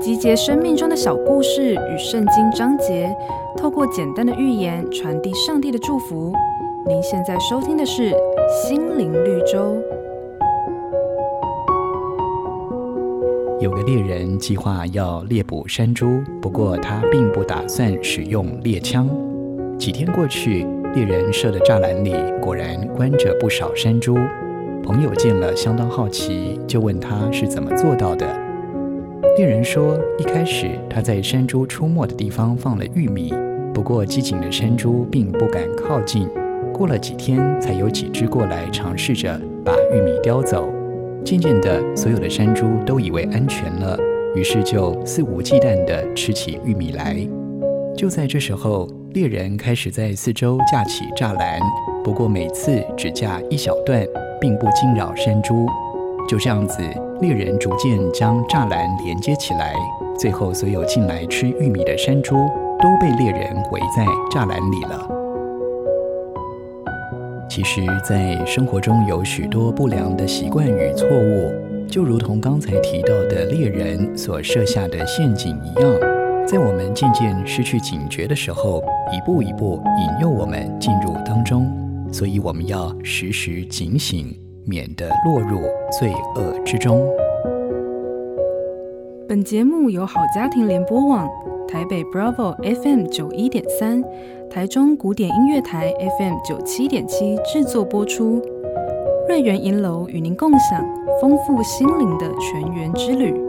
集结生命中的小故事与圣经章节，透过简单的寓言传递上帝的祝福。您现在收听的是《心灵绿洲》。有个猎人计划要猎捕山猪，不过他并不打算使用猎枪。几天过去，猎人设的栅栏里果然关着不少山猪。朋友见了相当好奇，就问他是怎么做到的。猎人说，一开始他在山猪出没的地方放了玉米，不过机警的山猪并不敢靠近。过了几天，才有几只过来尝试着把玉米叼走。渐渐的，所有的山猪都以为安全了，于是就肆无忌惮地吃起玉米来。就在这时候，猎人开始在四周架起栅栏，不过每次只架一小段，并不惊扰山猪。就这样子，猎人逐渐将栅栏连接起来，最后所有进来吃玉米的山猪都被猎人围在栅栏里了。其实，在生活中有许多不良的习惯与错误，就如同刚才提到的猎人所设下的陷阱一样，在我们渐渐失去警觉的时候，一步一步引诱我们进入当中。所以，我们要时时警醒，免得落入罪恶之中。本节目由好家庭联播网、台北 Bravo FM 九一点三。台中古典音乐台 FM 九七点七制作播出，瑞源银楼与您共享丰富心灵的全员之旅。